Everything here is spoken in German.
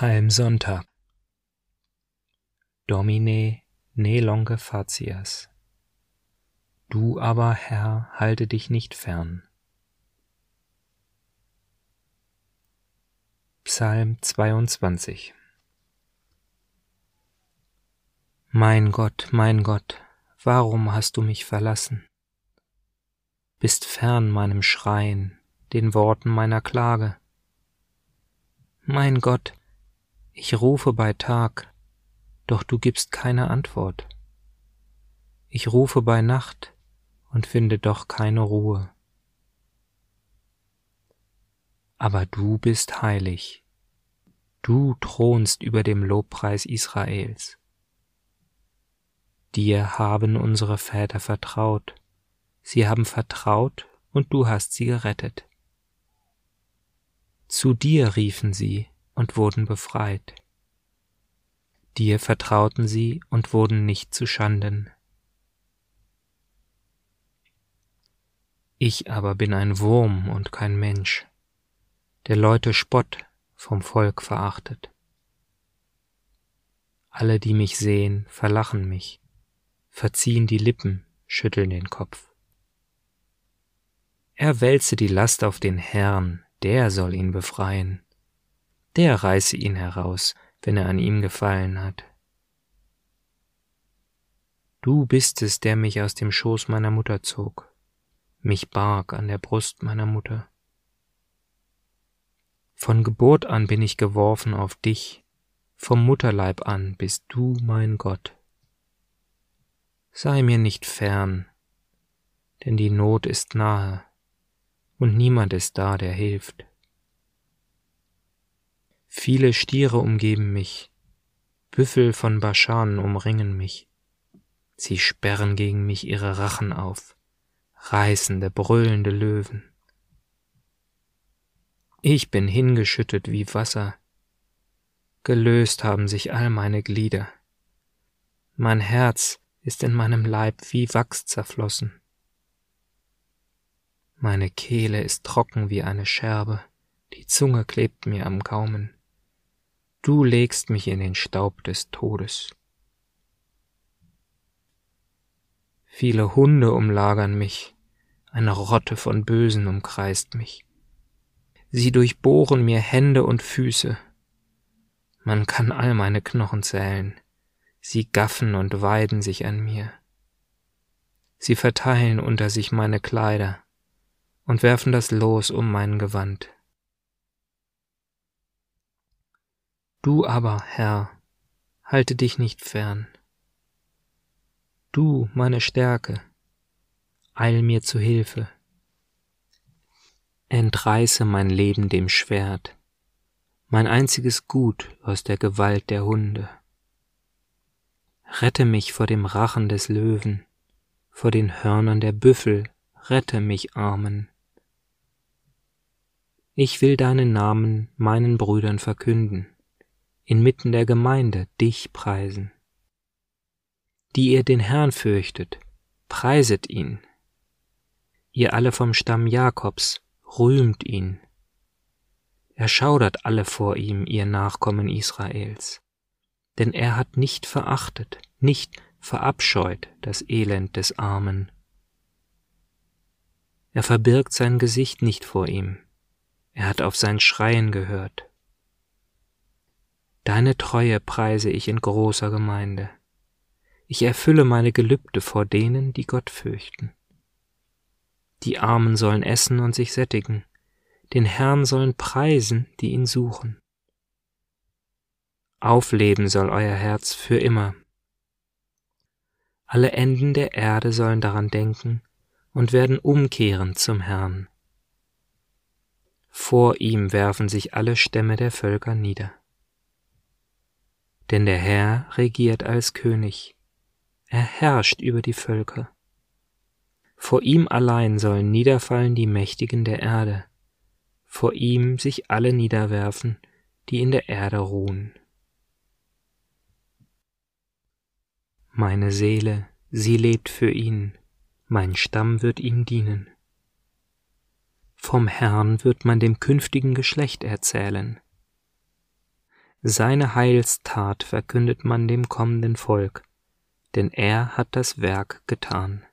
Palmsonntag. Domine ne longe facias. Du aber, Herr, halte dich nicht fern. Psalm 22 Mein Gott, mein Gott, warum hast du mich verlassen? Bist fern meinem Schreien, den Worten meiner Klage. Mein Gott, ich rufe bei Tag, doch du gibst keine Antwort. Ich rufe bei Nacht und finde doch keine Ruhe. Aber du bist heilig, du thronst über dem Lobpreis Israels. Dir haben unsere Väter vertraut, sie haben vertraut und du hast sie gerettet. Zu dir riefen sie, und wurden befreit. Dir vertrauten sie und wurden nicht zu Schanden. Ich aber bin ein Wurm und kein Mensch, der Leute Spott vom Volk verachtet. Alle, die mich sehen, verlachen mich, verziehen die Lippen, schütteln den Kopf. Er wälze die Last auf den Herrn, der soll ihn befreien der reiße ihn heraus, wenn er an ihm gefallen hat. Du bist es, der mich aus dem Schoß meiner Mutter zog, mich barg an der Brust meiner Mutter. Von Geburt an bin ich geworfen auf dich, vom Mutterleib an bist du mein Gott. Sei mir nicht fern, denn die Not ist nahe, und niemand ist da, der hilft. Viele Stiere umgeben mich, Büffel von Baschan umringen mich. Sie sperren gegen mich ihre Rachen auf, reißende, brüllende Löwen. Ich bin hingeschüttet wie Wasser, gelöst haben sich all meine Glieder. Mein Herz ist in meinem Leib wie Wachs zerflossen. Meine Kehle ist trocken wie eine Scherbe, die Zunge klebt mir am Gaumen. Du legst mich in den Staub des Todes. Viele Hunde umlagern mich, eine Rotte von Bösen umkreist mich. Sie durchbohren mir Hände und Füße. Man kann all meine Knochen zählen. Sie gaffen und weiden sich an mir. Sie verteilen unter sich meine Kleider und werfen das Los um mein Gewand. Du aber, Herr, halte dich nicht fern. Du, meine Stärke, eil mir zu Hilfe. Entreiße mein Leben dem Schwert, mein einziges Gut aus der Gewalt der Hunde. Rette mich vor dem Rachen des Löwen, vor den Hörnern der Büffel, rette mich, Armen. Ich will deinen Namen meinen Brüdern verkünden inmitten der Gemeinde dich preisen. Die ihr den Herrn fürchtet, preiset ihn. Ihr alle vom Stamm Jakobs, rühmt ihn. Erschaudert alle vor ihm, ihr Nachkommen Israels. Denn er hat nicht verachtet, nicht verabscheut das Elend des Armen. Er verbirgt sein Gesicht nicht vor ihm, er hat auf sein Schreien gehört. Deine Treue preise ich in großer Gemeinde. Ich erfülle meine Gelübde vor denen, die Gott fürchten. Die Armen sollen essen und sich sättigen, den Herrn sollen preisen, die ihn suchen. Aufleben soll euer Herz für immer. Alle Enden der Erde sollen daran denken und werden umkehren zum Herrn. Vor ihm werfen sich alle Stämme der Völker nieder denn der Herr regiert als König, er herrscht über die Völker. Vor ihm allein sollen niederfallen die Mächtigen der Erde, vor ihm sich alle niederwerfen, die in der Erde ruhen. Meine Seele, sie lebt für ihn, mein Stamm wird ihm dienen. Vom Herrn wird man dem künftigen Geschlecht erzählen Seine Heilstat verkündet man dem kommenden Volk, denn er hat das Werk getan.